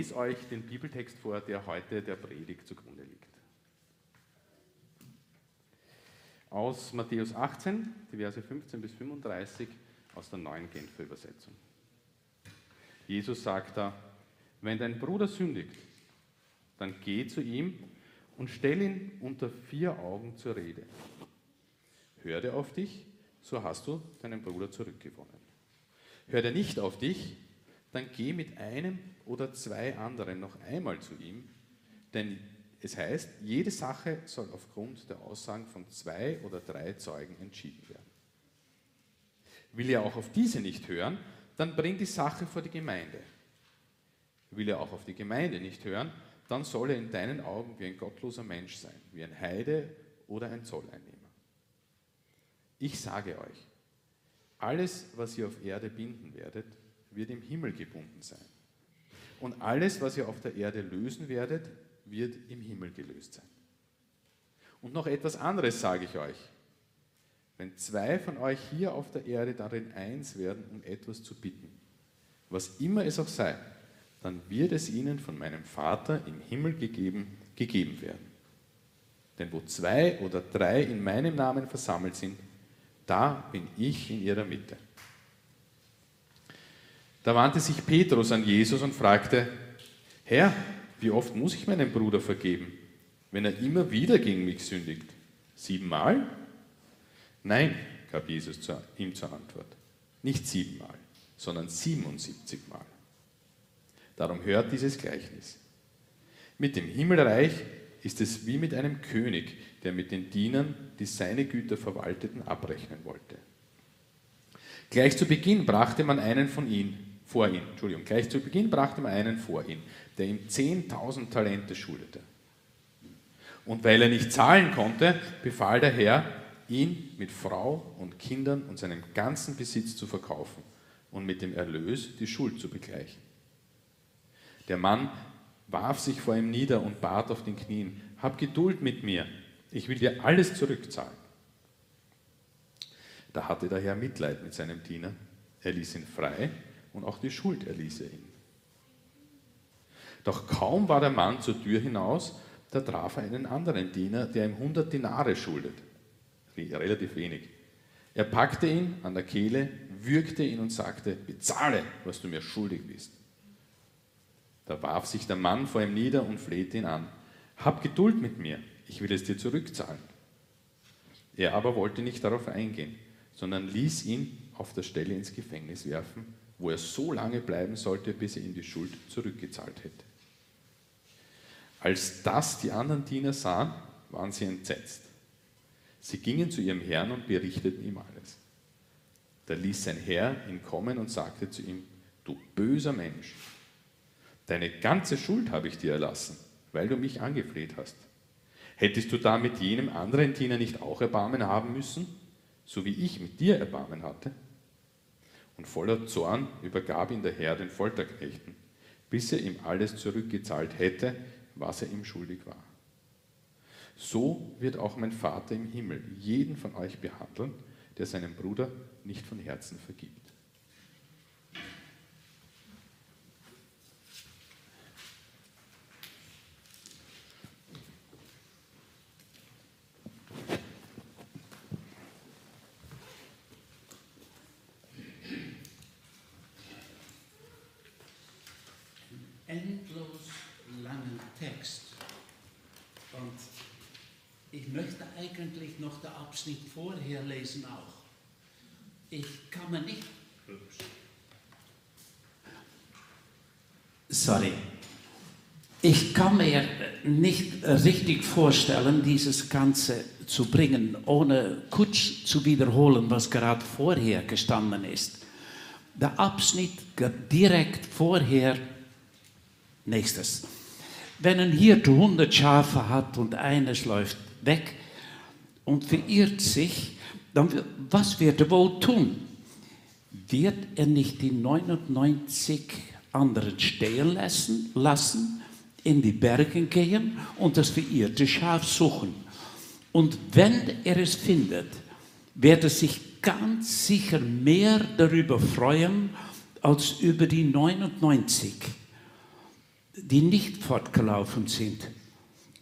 lese euch den Bibeltext vor, der heute der Predigt zugrunde liegt. Aus Matthäus 18, die Verse 15 bis 35 aus der neuen Genfer Übersetzung. Jesus sagt da, wenn dein Bruder sündigt, dann geh zu ihm und stell ihn unter vier Augen zur Rede. Hört er auf dich, so hast du deinen Bruder zurückgewonnen. Hört er nicht auf dich, dann geh mit einem oder zwei anderen noch einmal zu ihm, denn es heißt, jede Sache soll aufgrund der Aussagen von zwei oder drei Zeugen entschieden werden. Will er auch auf diese nicht hören, dann bring die Sache vor die Gemeinde. Will er auch auf die Gemeinde nicht hören, dann soll er in deinen Augen wie ein gottloser Mensch sein, wie ein Heide oder ein Zolleinnehmer. Ich sage euch, alles, was ihr auf Erde binden werdet, wird im Himmel gebunden sein. Und alles, was ihr auf der Erde lösen werdet, wird im Himmel gelöst sein. Und noch etwas anderes sage ich euch. Wenn zwei von euch hier auf der Erde darin eins werden, um etwas zu bitten, was immer es auch sei, dann wird es ihnen von meinem Vater im Himmel gegeben, gegeben werden. Denn wo zwei oder drei in meinem Namen versammelt sind, da bin ich in ihrer Mitte. Da wandte sich Petrus an Jesus und fragte, Herr, wie oft muss ich meinem Bruder vergeben, wenn er immer wieder gegen mich sündigt? Siebenmal? Nein, gab Jesus ihm zur Antwort. Nicht siebenmal, sondern 77 Mal. Darum hört dieses Gleichnis. Mit dem Himmelreich ist es wie mit einem König, der mit den Dienern, die seine Güter verwalteten, abrechnen wollte. Gleich zu Beginn brachte man einen von ihnen, vor ihn, Entschuldigung, gleich zu Beginn brachte man einen vor ihn, der ihm 10.000 Talente schuldete. Und weil er nicht zahlen konnte, befahl der Herr, ihn mit Frau und Kindern und seinem ganzen Besitz zu verkaufen und mit dem Erlös die Schuld zu begleichen. Der Mann warf sich vor ihm nieder und bat auf den Knien, hab Geduld mit mir, ich will dir alles zurückzahlen. Da hatte der Herr Mitleid mit seinem Diener, er ließ ihn frei und auch die Schuld erließ er ihm. Doch kaum war der Mann zur Tür hinaus, da traf er einen anderen Diener, der ihm 100 Dinare schuldet. Relativ wenig. Er packte ihn an der Kehle, würgte ihn und sagte, bezahle, was du mir schuldig bist. Da warf sich der Mann vor ihm nieder und flehte ihn an. Hab Geduld mit mir, ich will es dir zurückzahlen. Er aber wollte nicht darauf eingehen, sondern ließ ihn auf der Stelle ins Gefängnis werfen wo er so lange bleiben sollte, bis er ihm die Schuld zurückgezahlt hätte. Als das die anderen Diener sahen, waren sie entsetzt. Sie gingen zu ihrem Herrn und berichteten ihm alles. Da ließ sein Herr ihn kommen und sagte zu ihm, du böser Mensch, deine ganze Schuld habe ich dir erlassen, weil du mich angefleht hast. Hättest du da mit jenem anderen Diener nicht auch Erbarmen haben müssen, so wie ich mit dir Erbarmen hatte? Und voller Zorn übergab ihn der Herr den Folterknechten, bis er ihm alles zurückgezahlt hätte, was er ihm schuldig war. So wird auch mein Vater im Himmel jeden von euch behandeln, der seinem Bruder nicht von Herzen vergibt. Ich möchte eigentlich noch den Abschnitt vorher lesen auch. Ich kann mir nicht. Sorry. Ich kann mir nicht richtig vorstellen, dieses Ganze zu bringen, ohne kurz zu wiederholen, was gerade vorher gestanden ist. Der Abschnitt direkt vorher Nächstes. Wenn ein Hirte 100 Schafe hat und eines läuft weg und verirrt sich, dann was wird er wohl tun? Wird er nicht die 99 anderen stehen lassen, lassen in die Berge gehen und das verirrte Schaf suchen? Und wenn er es findet, wird er sich ganz sicher mehr darüber freuen als über die 99 die nicht fortgelaufen sind.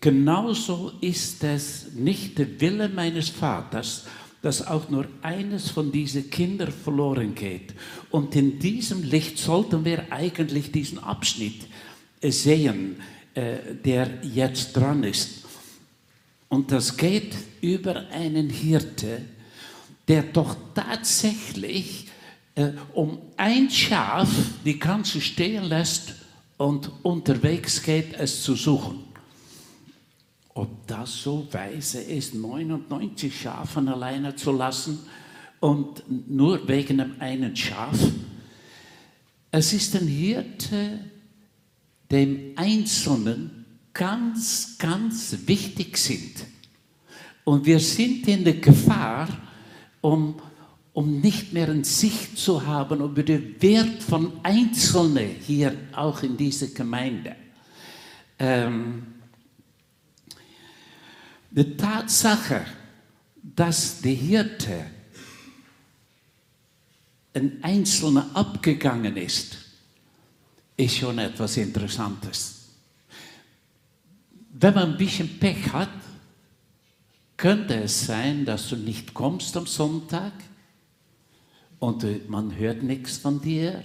Genauso ist es nicht der Wille meines Vaters, dass auch nur eines von diesen Kindern verloren geht. Und in diesem Licht sollten wir eigentlich diesen Abschnitt sehen, äh, der jetzt dran ist. Und das geht über einen Hirte, der doch tatsächlich äh, um ein Schaf die ganze stehen lässt und unterwegs geht, es zu suchen. Ob das so weise ist, 99 Schafen alleine zu lassen und nur wegen einem Schaf? Es ist ein Hirte, dem Einzelnen ganz, ganz wichtig sind. Und wir sind in der Gefahr, um, um nicht mehr in Sicht zu haben über den Wert von Einzelnen hier auch in dieser Gemeinde. Ähm, die Tatsache, dass der Hirte ein Einzelner abgegangen ist, ist schon etwas Interessantes. Wenn man ein bisschen Pech hat, könnte es sein, dass du nicht kommst am Sonntag und man hört nichts von dir,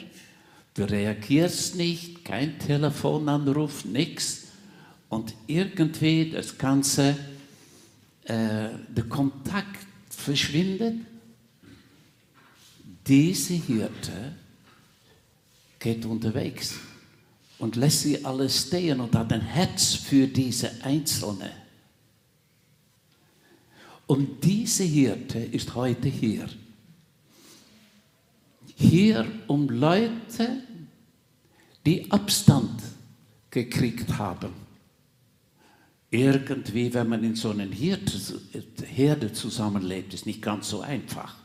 du reagierst nicht, kein Telefonanruf, nichts und irgendwie das Ganze äh, der Kontakt verschwindet, diese Hirte geht unterwegs und lässt sie alles stehen und hat ein Herz für diese Einzelne. Und diese Hirte ist heute hier. Hier um Leute, die Abstand gekriegt haben irgendwie, wenn man in so einer Herde zusammenlebt, ist nicht ganz so einfach.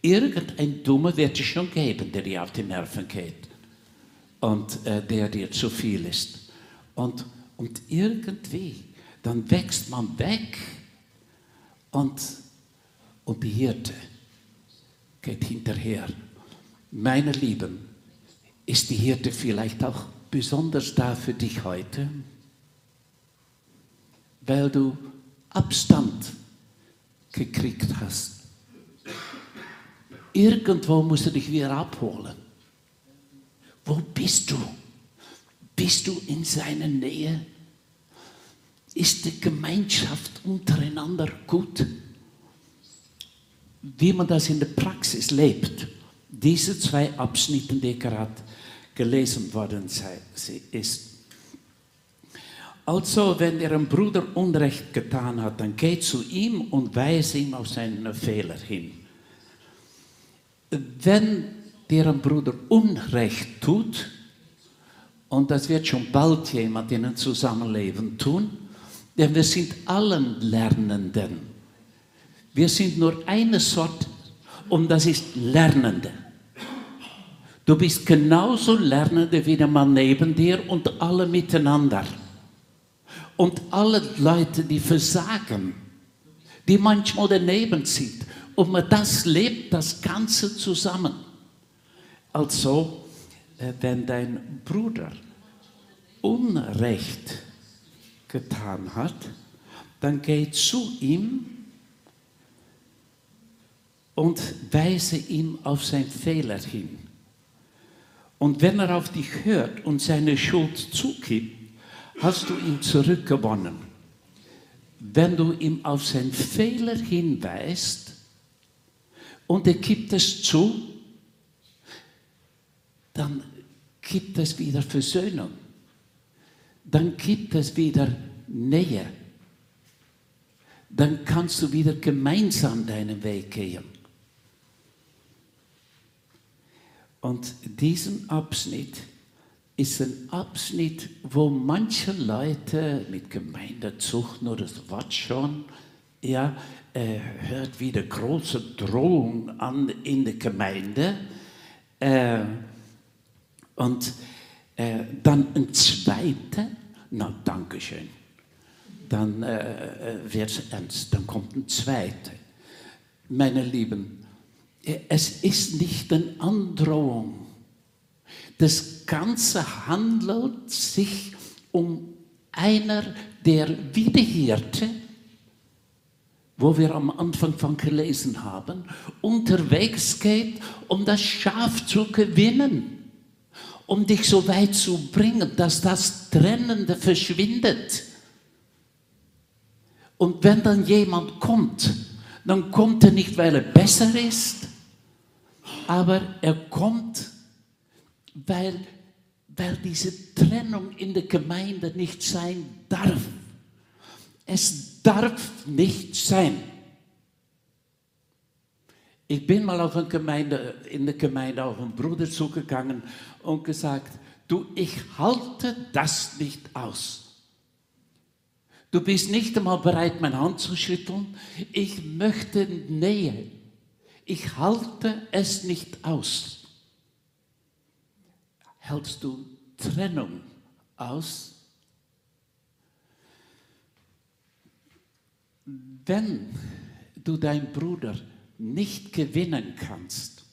Irgendein Dummer wird es schon geben, der dir auf die Nerven geht und äh, der dir zu viel ist. Und, und irgendwie, dann wächst man weg und, und die Hirte geht hinterher. Meine Lieben, ist die Hirte vielleicht auch besonders da für dich heute? Weil du Abstand gekriegt hast. Irgendwo musst du dich wieder abholen. Wo bist du? Bist du in seiner Nähe? Ist die Gemeinschaft untereinander gut? Wie man das in der Praxis lebt, diese zwei Abschnitte, die gerade gelesen worden ist. Also, wenn einem Bruder Unrecht getan hat, dann geh zu ihm und weise ihm auf seinen Fehler hin. Wenn dir ein Bruder Unrecht tut, und das wird schon bald jemand in einem Zusammenleben tun, denn wir sind allen Lernenden. Wir sind nur eine Sorte und das ist Lernende. Du bist genauso Lernende wie der Mann neben dir und alle miteinander und alle Leute, die versagen, die manchmal daneben sind. Und man das lebt, das Ganze zusammen. Also, äh, wenn dein Bruder Unrecht getan hat, dann geh zu ihm und weise ihm auf seinen Fehler hin. Und wenn er auf dich hört und seine Schuld zugibt, hast du ihn zurückgewonnen. Wenn du ihm auf seinen Fehler hinweist und er gibt es zu, dann gibt es wieder Versöhnung. Dann gibt es wieder Nähe. Dann kannst du wieder gemeinsam deinen Weg gehen. Und diesen Abschnitt ist ein Abschnitt, wo manche Leute mit Gemeindezucht nur das Wort schon, ja, äh, hört wieder große Drohung an in der Gemeinde. Äh, und äh, dann ein zweiter, na, Dankeschön. Dann äh, äh wird es ernst, dann kommt ein zweiter. Meine Lieben, äh, es ist nicht eine Androhung Das Ganze handelt sich um einer der Wiederhirte, wo wir am Anfang von gelesen haben, unterwegs geht, um das Schaf zu gewinnen, um dich so weit zu bringen, dass das Trennende verschwindet. Und wenn dann jemand kommt, dann kommt er nicht, weil er besser ist, aber er kommt, weil, weil diese Trennung in der Gemeinde nicht sein darf. Es darf nicht sein. Ich bin mal auf eine Gemeinde, in der Gemeinde auf einen Bruder zugegangen und gesagt, du, ich halte das nicht aus. Du bist nicht einmal bereit, meine Hand zu schütteln. Ich möchte Nähe. Ich halte es nicht aus. Hältst du Trennung aus? Wenn du deinen Bruder nicht gewinnen kannst,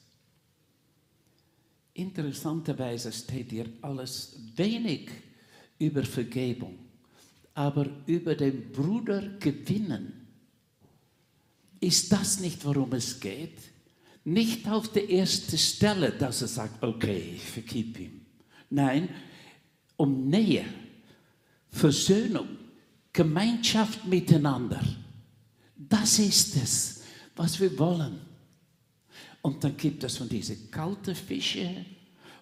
interessanterweise steht hier alles wenig über Vergebung aber über den Bruder gewinnen. Ist das nicht, worum es geht? Nicht auf der ersten Stelle, dass er sagt, okay, ich vergib ihm. Nein, um Nähe, Versöhnung, Gemeinschaft miteinander. Das ist es, was wir wollen. Und dann gibt es von diese kalten Fische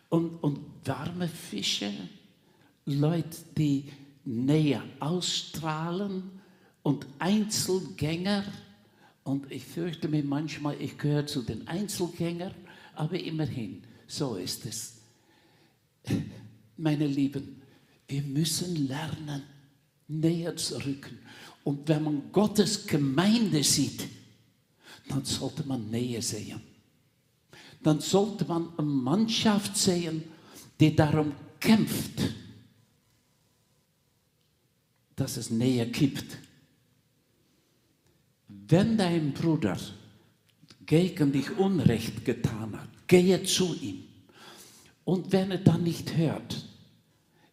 und, und warme Fische, Leute, die Nähe ausstrahlen und Einzelgänger. Und ich fürchte mir manchmal, ich gehöre zu den Einzelgängern, aber immerhin, so ist es. Meine Lieben, wir müssen lernen, näher zu rücken. Und wenn man Gottes Gemeinde sieht, dann sollte man Nähe sehen. Dann sollte man eine Mannschaft sehen, die darum kämpft dass es Nähe gibt. Wenn dein Bruder gegen dich Unrecht getan hat, gehe zu ihm. Und wenn er dann nicht hört,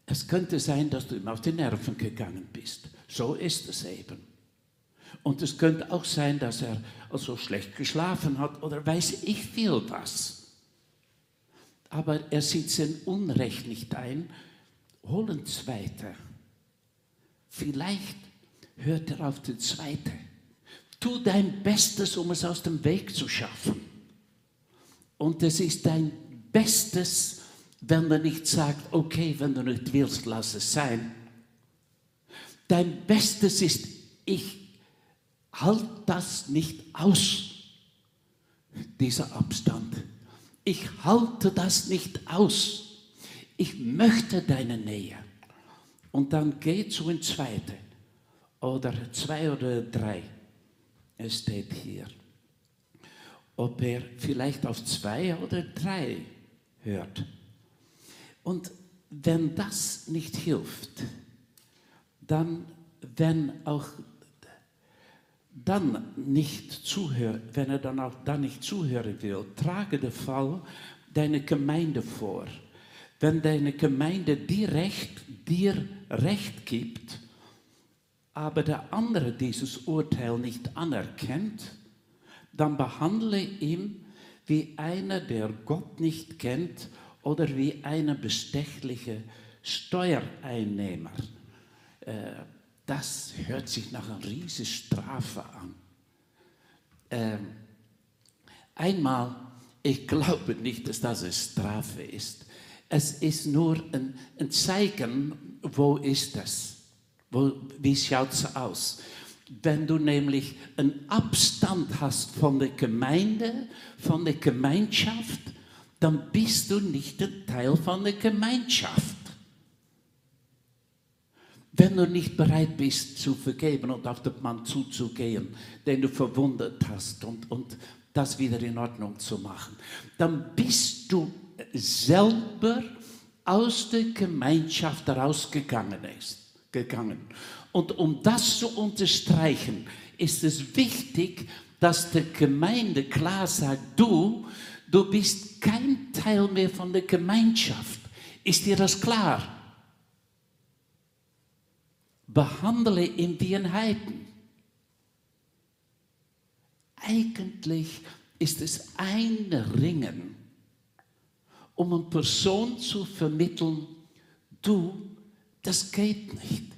es könnte sein, dass du ihm auf die Nerven gegangen bist. So ist es eben. Und es könnte auch sein, dass er also schlecht geschlafen hat oder weiß ich viel was. Aber er sieht sein Unrecht nicht ein. Hol ein zweiter. Vielleicht hört er auf die zweite. Tu dein Bestes, um es aus dem Weg zu schaffen. Und es ist dein Bestes, wenn er nicht sagt, okay, wenn du nicht willst, lass es sein. Dein Bestes ist, ich halte das nicht aus, dieser Abstand. Ich halte das nicht aus. Ich möchte deine Nähe. Und dann geht zu ein zweiter oder zwei oder drei. Es steht hier. Ob er vielleicht auf zwei oder drei hört. Und wenn das nicht hilft, dann, wenn auch dann nicht zuhört, wenn er dann auch dann nicht zuhören will, trage den Fall deine Gemeinde vor. Wenn deine Gemeinde direkt dir Recht gibt, aber der andere dieses Urteil nicht anerkennt, dann behandle ihn wie einer, der Gott nicht kennt oder wie einer bestechliche Steuereinnehmer. Äh, das hört sich nach einer riesigen Strafe an. Ähm, einmal, ich glaube nicht, dass das eine Strafe ist. Es ist nur ein, ein Zeichen, wo ist es? Wo, wie schaut es aus? Wenn du nämlich einen Abstand hast von der Gemeinde, von der Gemeinschaft, dann bist du nicht ein Teil von der Gemeinschaft. Wenn du nicht bereit bist zu vergeben und auf den Mann zuzugehen, den du verwundet hast und, und das wieder in Ordnung zu machen, dann bist du selber aus der Gemeinschaft herausgegangen ist. Gegangen. Und um das zu unterstreichen, ist es wichtig, dass der Gemeinde klar sagt, du, Du bist kein Teil mehr von der Gemeinschaft. Ist dir das klar? Behandle ihn wie ein Heiden. Eigentlich ist es ein Ringen, um eine Person zu vermitteln, du, das geht nicht.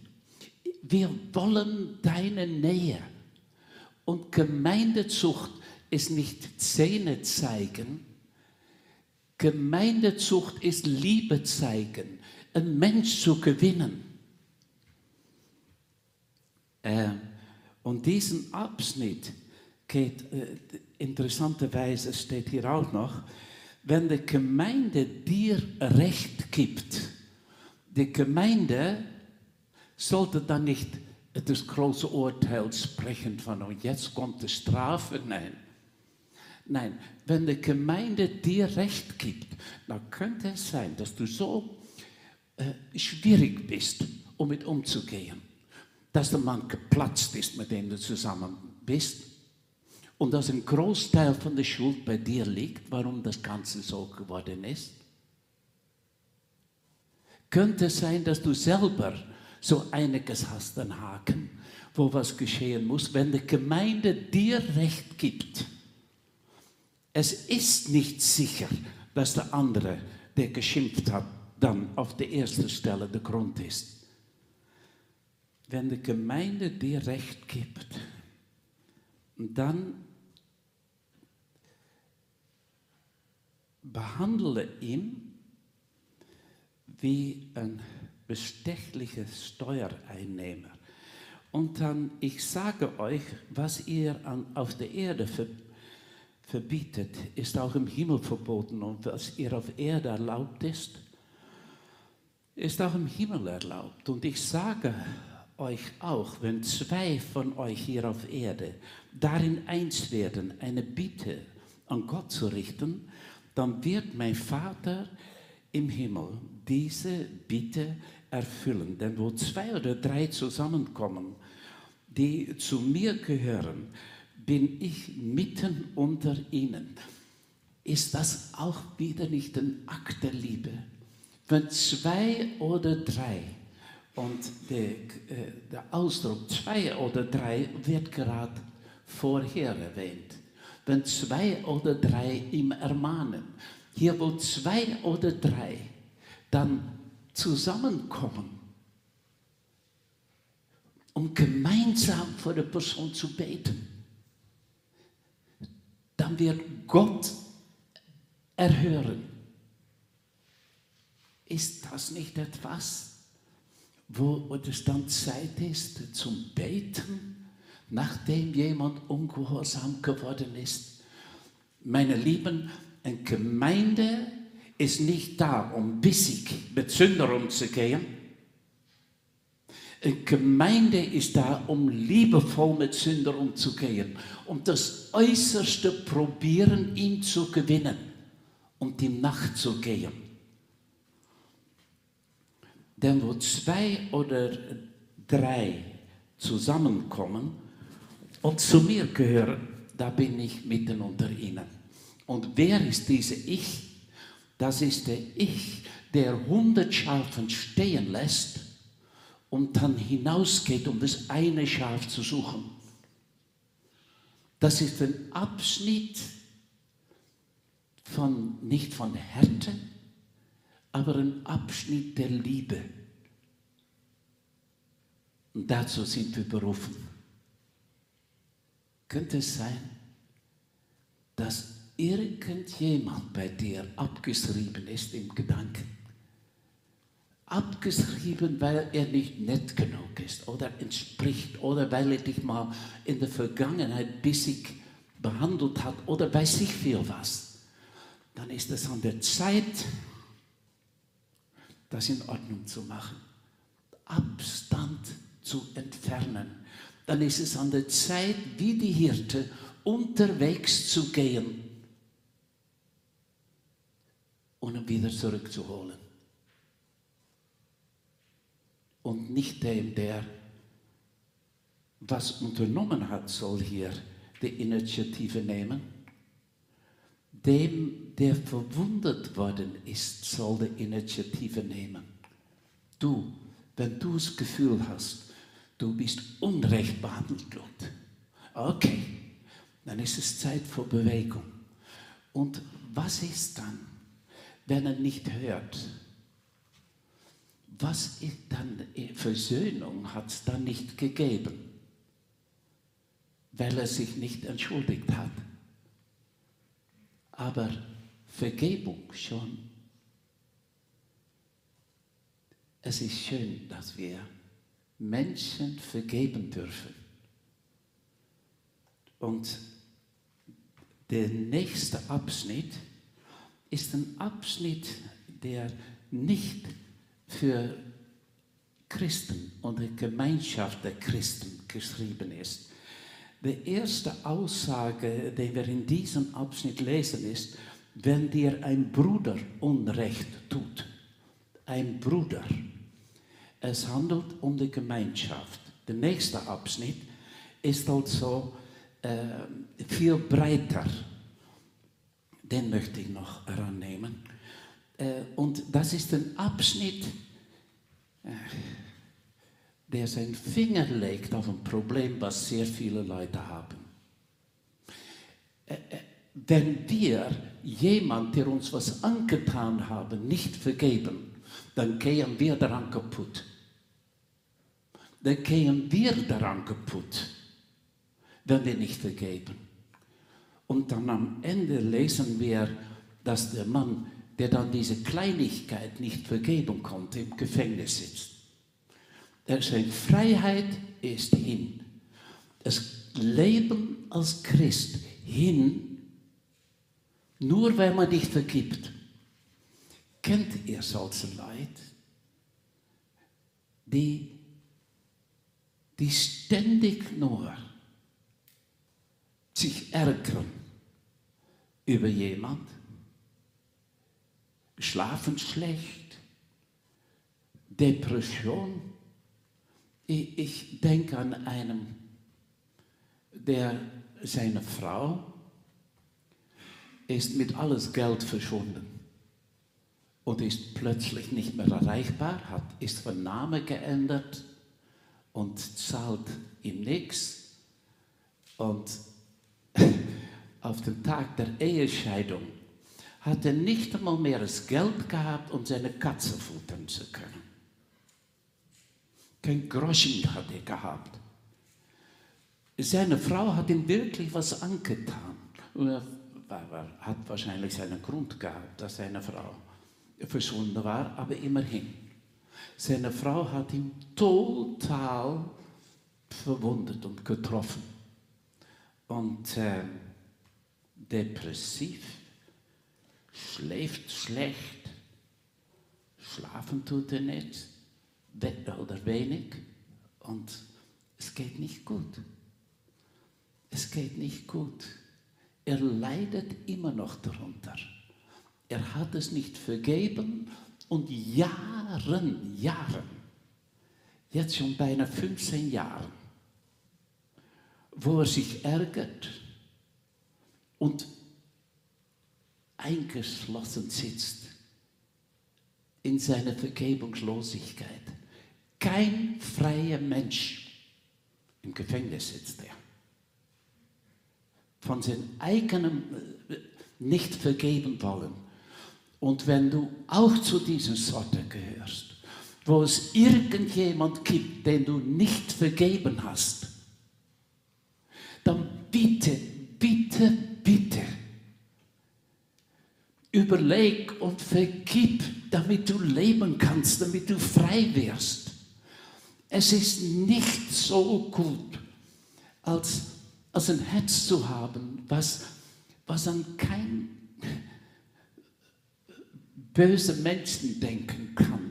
Wir wollen deine Nähe. Und Gemeindezucht ist nicht Zähne zeigen. Gemeindezucht ist Liebe zeigen, einen Mensch zu gewinnen. Äh, und diesen Abschnitt geht, äh, interessanterweise steht hier auch noch, wenn die Gemeinde dir Recht gibt, die Gemeinde sollte dann nicht das große Urteil sprechen von, und jetzt kommt die Strafe. Nein. Nein, wenn die Gemeinde dir Recht gibt, dann könnte es sein, dass du so äh, schwierig bist, um mit umzugehen. Dass der Mann geplatzt ist, mit dem du zusammen bist. Und dass ein Großteil von der Schuld bei dir liegt, warum das Ganze so geworden ist. Könnte es sein, dass du selber so einiges hast, einen Haken, wo was geschehen muss, wenn die Gemeinde dir Recht gibt. Es ist nicht sicher, dass der andere, der geschimpft hat, dann auf der ersten Stelle der Grund ist. Wenn die Gemeinde dir Recht gibt, dann behandle ihn wie ein bestechlicher Steuereinnehmer. Und dann, ich sage euch, was ihr an, auf der Erde ver, verbietet, ist auch im Himmel verboten. Und was ihr auf Erde erlaubt ist, ist auch im Himmel erlaubt. Und ich sage euch auch, wenn zwei von euch hier auf Erde darin eins werden, eine Bitte an Gott zu richten, dann wird mein Vater im Himmel diese Bitte erfüllen. Denn wo zwei oder drei zusammenkommen, die zu mir gehören, bin ich mitten unter ihnen. Ist das auch wieder nicht ein Akt der Liebe? Wenn zwei oder drei, und der, äh, der Ausdruck zwei oder drei wird gerade vorher erwähnt, wenn zwei oder drei ihm ermahnen, hier wo zwei oder drei dann zusammenkommen, um gemeinsam vor der Person zu beten, dann wird Gott erhören. Ist das nicht etwas, wo es dann Zeit ist zum Beten, nachdem jemand ungehorsam geworden ist? Meine Lieben, eine Gemeinde ist nicht da, um bissig mit Sünder umzugehen. Eine Gemeinde ist da, um liebevoll mit Sünder umzugehen, um das Äußerste probieren, ihn zu gewinnen und ihm nachzugehen. Denn wo zwei oder drei zusammenkommen und zu mir gehören, da bin ich mitten unter ihnen. Und wer ist diese Ich? Das ist der Ich, der hundert Schafen stehen lässt und dann hinausgeht, um das eine Schaf zu suchen. Das ist ein Abschnitt von, nicht von Härte, aber ein Abschnitt der Liebe. Und dazu sind wir berufen. Könnte es sein, dass irgendjemand bei dir abgeschrieben ist im Gedanken. Abgeschrieben, weil er nicht nett genug ist oder entspricht oder weil er dich mal in der Vergangenheit bissig behandelt hat oder weiß ich viel was. Dann ist es an der Zeit, das in Ordnung zu machen. Abstand zu entfernen. Dann ist es an der Zeit, wie die Hirte, unterwegs zu gehen und ihn wieder zurückzuholen. Und nicht dem, der was unternommen hat, soll hier die Initiative nehmen. dem, der verwundet worden ist, soll die Initiative nehmen. Du, wenn du das Gefühl hast, du bist unrecht behandelt wird, okay, dann ist es Zeit für Bewegung. Und was ist dann, wenn er nicht hört? Was dann, Versöhnung hat es dann nicht gegeben, weil er sich nicht entschuldigt hat. Aber Vergebung schon. Es ist schön, dass wir Menschen vergeben dürfen. Und der nächste Abschnitt ist ein Abschnitt, der nicht für Christen und die Gemeinschaft der Christen geschrieben ist. Die erste Aussage, die wir in diesem Abschnitt lesen, ist, wenn dir ein Bruder Unrecht tut, ein Bruder, es handelt um die Gemeinschaft. Der nächste Abschnitt ist also äh, viel breiter. Den möchte ich noch herannehmen. Äh, und das ist ein Abschnitt, äh, der seinen Finger legt auf ein Problem, was sehr viele Leute haben. Äh, wenn wir jemand, der uns was angetan haben, nicht vergeben, dann gehen wir daran kaputt. Dann gehen wir daran kaputt, wenn wir nicht vergeben. Und dann am Ende lesen wir, dass der Mann der dann diese Kleinigkeit nicht vergeben konnte, im Gefängnis sitzt. Seine Freiheit ist hin. Das Leben als Christ hin, nur wenn man nicht vergibt. Kennt ihr solche Leid, die, die ständig nur sich ärgern über jemand? Schlafen schlecht, Depression. Ich, ich denke an einen, der seine Frau ist mit alles Geld verschwunden und ist plötzlich nicht mehr erreichbar, hat, ist von Name geändert und zahlt ihm nichts. Und auf den Tag der Ehescheidung hat er nicht einmal mehr das Geld gehabt, um seine Katze futtern zu können. Kein Groschen hat er gehabt. Seine Frau hat ihm wirklich was angetan. Er hat wahrscheinlich seinen Grund gehabt, dass seine Frau verschwunden war, aber immerhin. Seine Frau hat ihn total verwundet und getroffen. Und äh, depressiv schläft schlecht, schlafen tut er nicht oder wenig und es geht nicht gut. Es geht nicht gut. Er leidet immer noch darunter. Er hat es nicht vergeben und Jahren, Jahren, jetzt schon beinahe 15 Jahren, wo er sich ärgert und eingeschlossen sitzt in seiner Vergebungslosigkeit. Kein freier Mensch im Gefängnis sitzt er. Von seinem eigenen äh, nicht vergeben wollen. Und wenn du auch zu dieser Sorte gehörst, wo es irgendjemand gibt, den du nicht vergeben hast, dann bitte, bitte, bitte, Überleg und vergib, damit du leben kannst, damit du frei wirst. Es ist nicht so gut, als, als ein Herz zu haben, was, was an kein böse Menschen denken kann.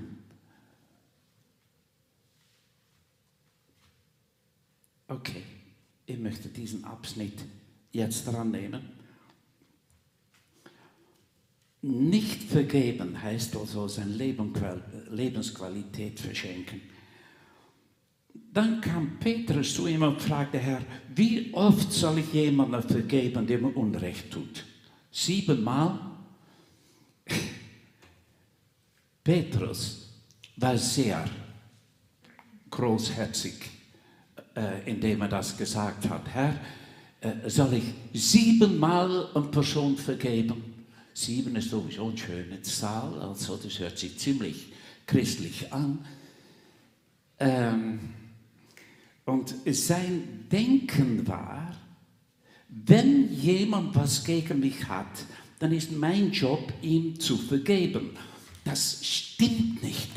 Okay, ich möchte diesen Abschnitt jetzt dran nehmen. Nicht vergeben heißt also seine Lebensqualität verschenken. Dann kam Petrus zu ihm und fragte, Herr, wie oft soll ich jemandem vergeben, der mir Unrecht tut? Siebenmal. Petrus war sehr großherzig, äh, indem er das gesagt hat. Herr, äh, soll ich siebenmal eine Person vergeben? Sieben ist sowieso eine schöne Zahl, also das hört sich ziemlich christlich an. Ähm, und sein Denken war, wenn jemand was gegen mich hat, dann ist mein Job, ihm zu vergeben. Das stimmt nicht.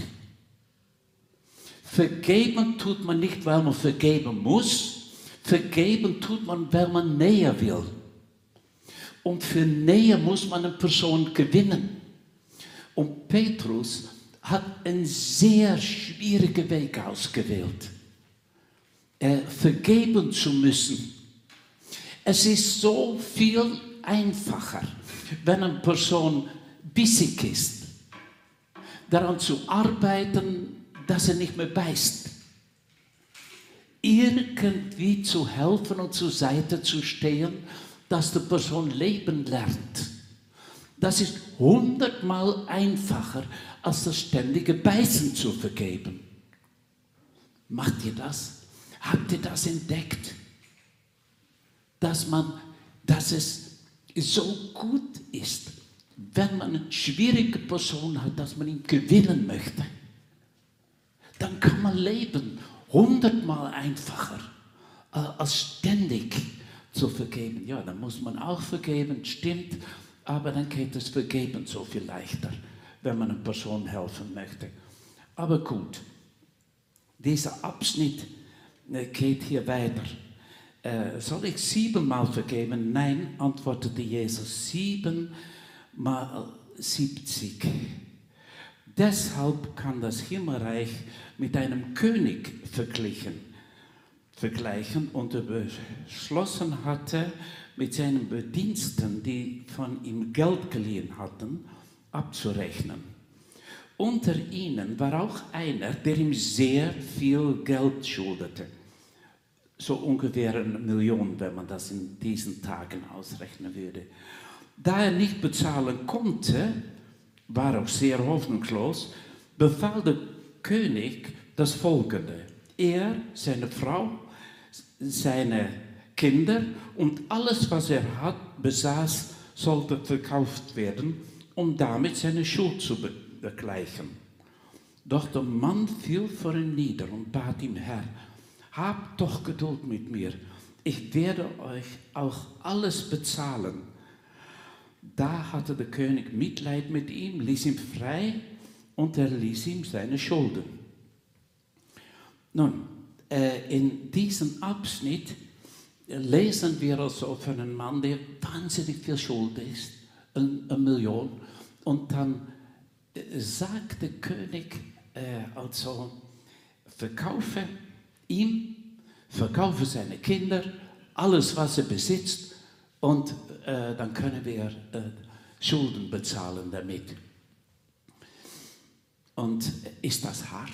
Vergeben tut man nicht, weil man vergeben muss. Vergeben tut man, weil man näher will. Und für Nähe muss man eine Person gewinnen. Und Petrus hat einen sehr schwierigen Weg ausgewählt, äh, vergeben zu müssen. Es ist so viel einfacher, wenn eine Person bissig ist, daran zu arbeiten, dass er nicht mehr beißt. Irgendwie zu helfen und zur Seite zu stehen, dass die Person leben lernt. Das ist hundertmal einfacher, als das ständige Beißen zu vergeben. Macht ihr das? Habt ihr das entdeckt? Dass man, dass es so gut ist, wenn man eine schwierige Person hat, dass man ihn gewinnen möchte. Dann kann man leben hundertmal einfacher äh, als ständig zu vergeben. Ja, dann muss man auch vergeben, stimmt, aber dann geht das Vergeben so viel leichter wenn man einer Person helfen möchte. Aber gut, dieser Abschnitt äh, geht hier weiter. Äh, soll ich siebenmal vergeben? Nein, antwortete Jesus, siebenmal siebzig. Deshalb kann das Himmelreich mit einem König verglichen, vergleichen und beschlossen hatte, mit seinen Bediensten, die von ihm Geld geliehen hatten, abzurechnen. Unter ihnen war auch einer, der ihm sehr viel Geld schuldete. So ungefähr eine Million, wenn man das in diesen Tagen ausrechnen würde. Da er nicht bezahlen konnte, war auch sehr hoffnungslos, befahl der König das Folgende. Er, seine Frau, seine Kinder und alles, was er hat, besaß, sollte verkauft werden um damit seine Schuld zu begleichen. Doch der Mann fiel vor ihm nieder und bat ihm, Herr, habt doch Geduld mit mir, ich werde euch auch alles bezahlen. Da hatte der König Mitleid mit ihm, ließ ihn frei und er ließ ihm seine Schulden. Nun, in diesem Abschnitt lesen wir also von einem Mann, der wahnsinnig viel Schuld ist, eine Million. Und dann äh, sagt der König, äh, also verkaufe ihm, verkaufe seine Kinder, alles, was er besitzt, und äh, dann können wir äh, Schulden bezahlen damit. Und ist das hart?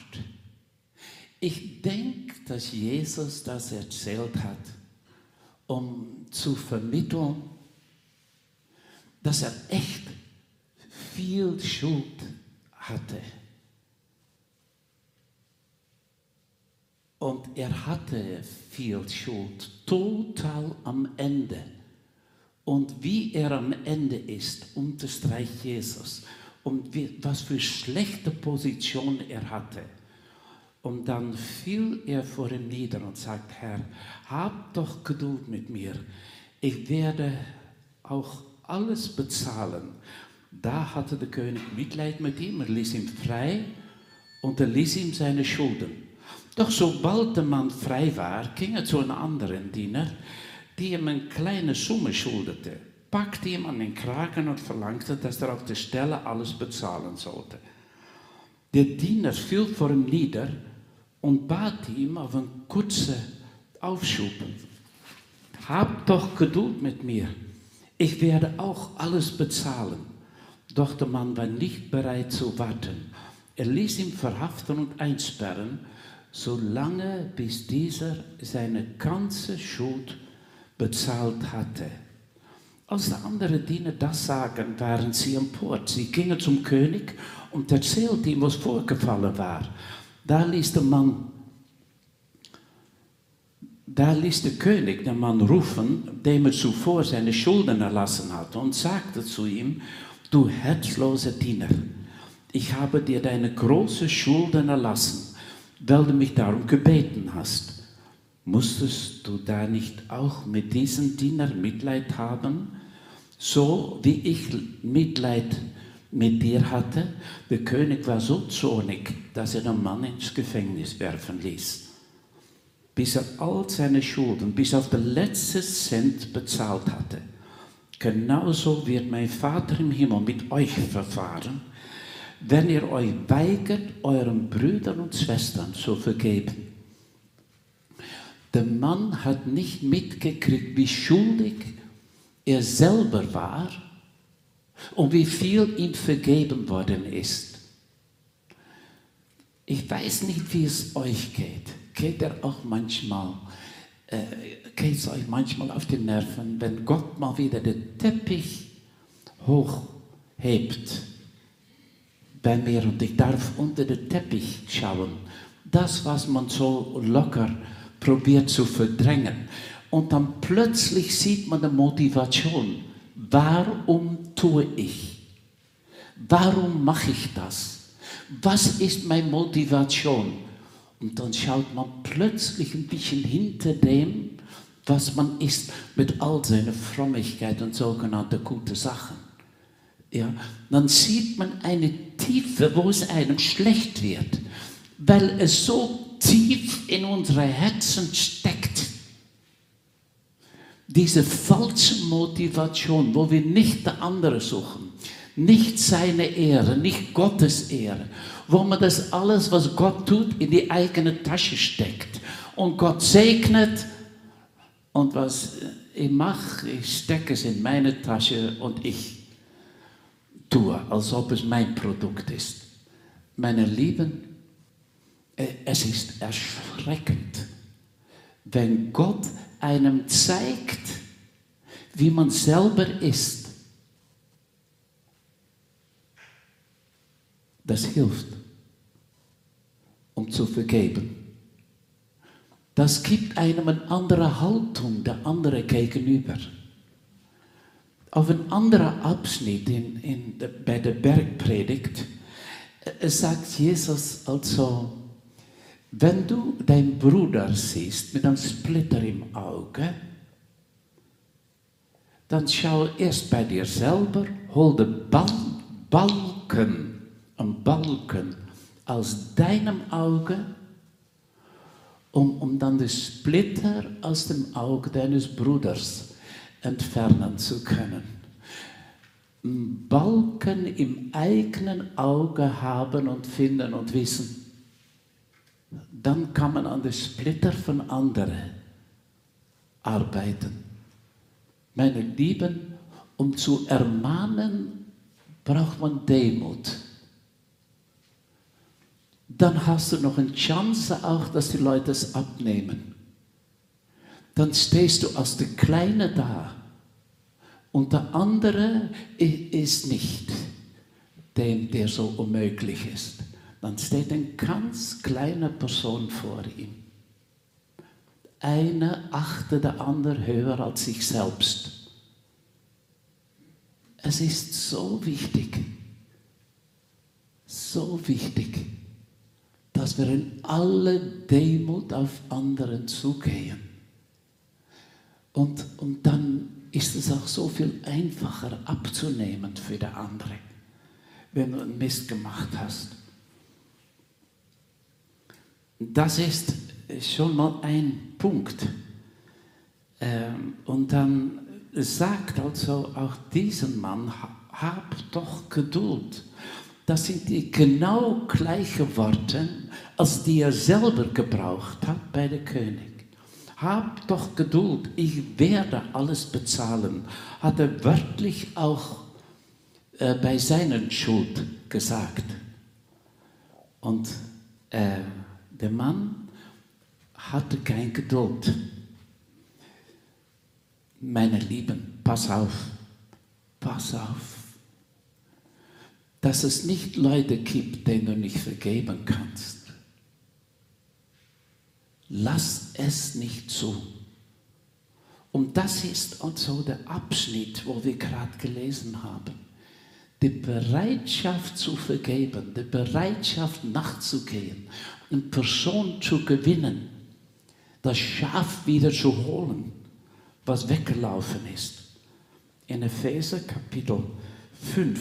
Ich denke, dass Jesus das erzählt hat, um zu vermitteln, dass er echt viel Schuld hatte. Und er hatte viel Schuld, total am Ende. Und wie er am Ende ist, unterstreicht Jesus. Und wie, was für schlechte Position er hatte. Und dann fiel er vor ihm nieder und sagt, Herr, hab doch Geduld mit mir. Ich werde auch alles bezahlen. Da hatte der König Mitleid mit ihm, er ließ ihn frei und er ließ ihm seine Schulden. Doch sobald der Mann frei war, ging er zu einem anderen Diener, die ihm eine kleine Summe schuldete, packte ihm an den Kragen und verlangte, dass er auf der Stelle alles bezahlen sollte. Der Diener fiel vor ihm nieder und bat ihm auf einen kurzen Aufschub. Hab doch Geduld mit mir, ich werde auch alles bezahlen. Doch der Mann war nicht bereit zu warten. Er ließ ihn verhaften und einsperren, solange bis dieser seine ganze Schuld bezahlt hatte. Als de andere Diener das sagen, waren sie empört. Sie gingen zum König und erzählten ihm, was vorgefallen war. Da ließ der Mann, da ließ der König den Mann rufen, dem er zuvor seine Schulden erlassen hatte, und sagte zu ihm, du herzloser Diener, ich habe dir deine große Schulden erlassen, weil du mich darum gebeten hast. Musstest du da nicht auch mit diesem Diener Mitleid haben, so wie ich Mitleid mit dir hatte? Der König war so zornig, dass er den Mann ins Gefängnis werfen ließ, bis er all seine Schulden, bis auf den letzten Cent bezahlt hatte. Genauso wird mein Vater im Himmel mit euch verfahren, wenn ihr euch weigert, euren Brüdern und Schwestern zu vergeben. Der Mann hat nicht mitgekriegt, wie schuldig er selber war und wie viel ihm vergeben worden ist. Ich weiß nicht, wie es euch geht. Geht er auch manchmal, äh, geht es euch manchmal auf die Nerven, wenn Gott mal wieder den Teppich hochhebt bei mir und ich darf unter den Teppich schauen. Das, was man so locker probiert zu verdrängen. Und dann plötzlich sieht man eine Motivation. Warum tue ich? Warum mache ich das? Was ist meine Motivation? Und dann schaut man plötzlich ein bisschen hinter dem, was man ist, mit all seiner Frömmigkeit und sogenannte gute Sachen. Ja, dann sieht man eine Tiefe, wo es einem schlecht wird, weil es so tief in unsere Herzen steckt. Diese falsche Motivation, wo wir nicht der andere suchen, nicht seine Ehre, nicht Gottes Ehre, wo man das alles, was Gott tut, in die eigene Tasche steckt und Gott segnet und was ich mache, ich stecke es in meine Tasche und ich tue, als ob es mein Produkt ist. Meine Lieben, es ist erschreckend, wenn Gott einem zeigt, wie man selber ist. Das hilft, um zu vergeben. Das gibt einem eine andere Haltung der andere gegenüber. Auf ein anderer Abschnitt in, in de, bei der Bergpredigt äh, sagt Jesus also, wenn du deinen Bruder siehst mit einem Splitter im Auge, dann schau erst bei dir selber, hol den Bal Balken, einen Balken aus deinem Auge, um, um dann den Splitter aus dem Auge deines Bruders entfernen zu können. Balken im eigenen Auge haben und finden und wissen, dann kann man an den Splitter von anderen arbeiten. Meine Lieben, um zu ermahnen, braucht man Demut. Dann hast du noch eine Chance auch, dass die Leute es abnehmen. Dann stehst du als der Kleine da und der andere ist nicht dem, der so unmöglich ist dann steht eine ganz kleine Person vor ihm. Eine achtet der andere höher als sich selbst. Es ist so wichtig, so wichtig, dass wir in alle Demut auf anderen zugehen. Und, und dann ist es auch so viel einfacher abzunehmen für den anderen, wenn du einen Mist gemacht hast. Das ist schon mal ein Punkt. Ähm, und dann sagt also auch diesen Mann, hab doch Geduld. Das sind die genau gleichen Worte, als die er selber gebraucht hat bei der König. Hab doch Geduld, ich werde alles bezahlen, hat er wörtlich auch äh, bei seinen Schuld gesagt. Und äh, der Mann hatte kein Geduld. Meine Lieben, pass auf. pass auf, dass es nicht Leute gibt, denen du nicht vergeben kannst. Lass es nicht zu. Und das ist also der Abschnitt, wo wir gerade gelesen haben. Die Bereitschaft zu vergeben, die Bereitschaft nachzugehen, eine Person zu gewinnen, das Schaf wieder zu holen, was weggelaufen ist. In Epheser Kapitel 5,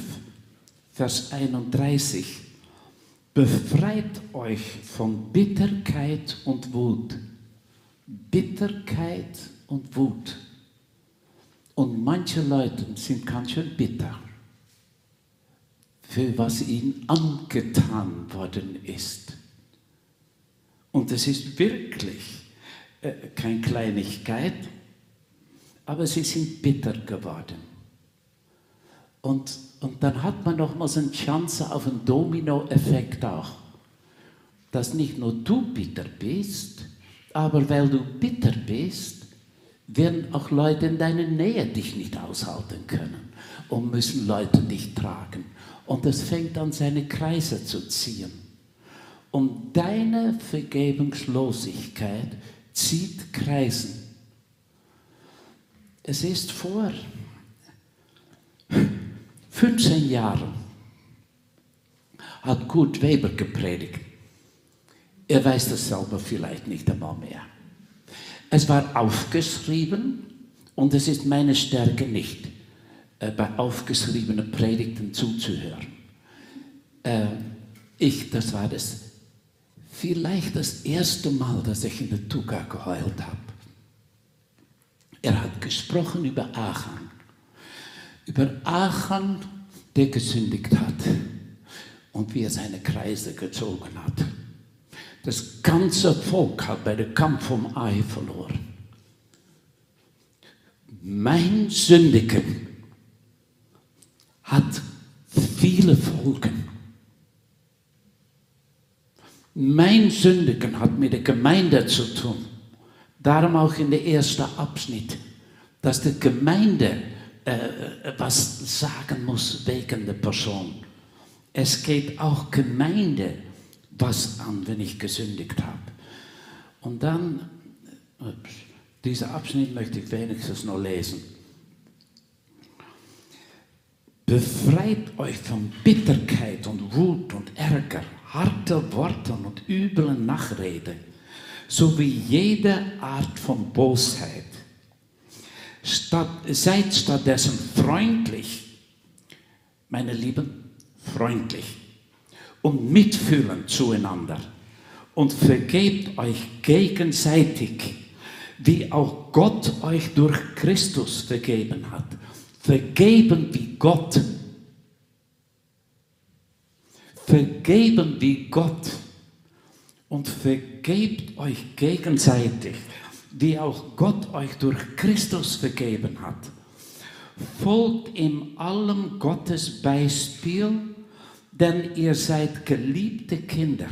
Vers 31. Befreit euch von Bitterkeit und Wut. Bitterkeit und Wut. Und manche Leute sind ganz schön bitter für was ihnen angetan worden ist. Und es ist wirklich äh, keine Kleinigkeit, aber sie sind bitter geworden. Und, und dann hat man nochmals eine Chance auf einen Dominoeffekt auch. Dass nicht nur du bitter bist, aber weil du bitter bist, werden auch Leute in deiner Nähe dich nicht aushalten können und müssen Leute dich tragen. Und es fängt an, seine Kreise zu ziehen. Und deine Vergebungslosigkeit zieht Kreisen. Es ist vor 15 Jahren, hat Kurt Weber gepredigt. Er weiß das selber vielleicht nicht einmal mehr. Es war aufgeschrieben und es ist meine Stärke nicht, äh, bei aufgeschriebenen Predigten zuzuhören. Äh, ich, das war das, vielleicht das erste Mal, dass ich in der Tuga geheult habe. Er hat gesprochen über Achan. Über Achan, der gesündigt hat und wie er seine Kreise gezogen hat. Das ganze Volk hat bei dem Kampf um Ei verloren. Mein Sündigen hat viele Folgen. Mein Sündigen hat mit der Gemeinde zu tun. Darum auch in der ersten Abschnitt, dass die Gemeinde äh, was sagen muss wegen der Person. Es geht auch Gemeinde was an, wenn ich gesündigt habe. Und dann, ups, dieser Abschnitt möchte ich wenigstens noch lesen. Befreit euch von Bitterkeit und Wut und Ärger, harte Worte und üblen Nachrede sowie jede Art von Bosheit. Statt, seid stattdessen freundlich, meine Lieben, freundlich und mitfühlend zueinander und vergebt euch gegenseitig, wie auch Gott euch durch Christus vergeben hat. Vergeben wie Gott. Vergeben wie Gott und vergebt euch gegenseitig, wie auch Gott euch durch Christus vergeben hat. Folgt in allem Gottes Beispiel, denn ihr seid geliebte Kinder.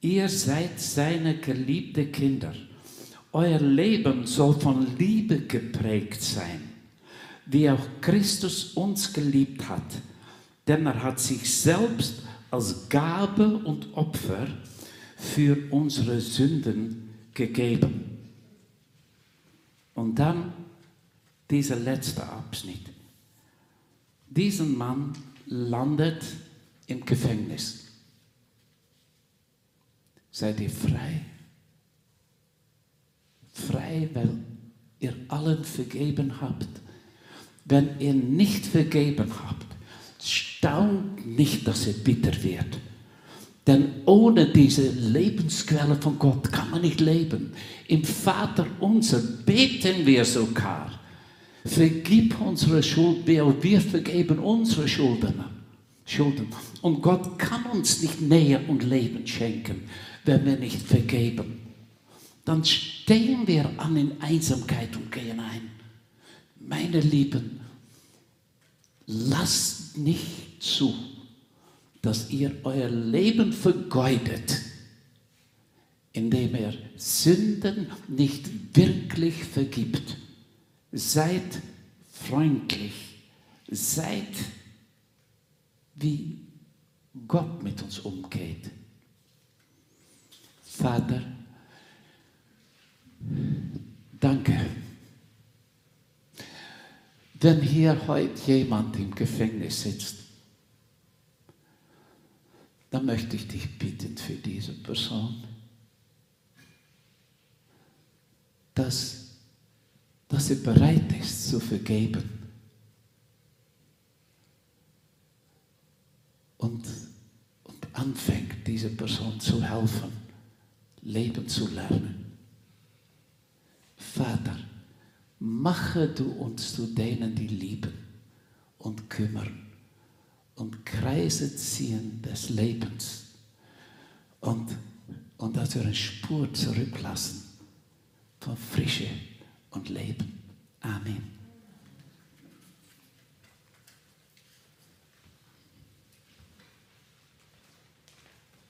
Ihr seid seine geliebte Kinder. Euer Leben soll von Liebe geprägt sein, wie auch Christus uns geliebt hat. Denn er hat sich selbst als Gabe und Opfer für unsere Sünden gegeben. Und dann dieser letzte Abschnitt. Diesen Mann landet im Gefängnis. Seid ihr frei? Frei, weil ihr allen vergeben habt. Wenn ihr nicht vergeben habt, staunt nicht, dass er bitter wird. Denn ohne diese Lebensquelle von Gott kann man nicht leben. Im Vater unser beten wir sogar. Vergib unsere Schuld, wir vergeben unsere Schulden. Schulden. Und Gott kann uns nicht Nähe und Leben schenken, wenn wir nicht vergeben. Dann stehen wir an in Einsamkeit und gehen ein. Meine Lieben, lasst nicht zu, dass ihr euer Leben vergeudet, indem ihr Sünden nicht wirklich vergibt. Seid freundlich, seid wie Gott mit uns umgeht. Vater, danke. Wenn hier heute jemand im Gefängnis sitzt, dann möchte ich dich bitten für diese Person, dass, dass sie bereit ist zu vergeben. Und, und anfängt, dieser Person zu helfen, leben zu lernen. Vater, mache du uns zu denen, die lieben und kümmern und Kreise ziehen des Lebens und, und dass wir eine Spur zurücklassen von Frische und Leben. Amen.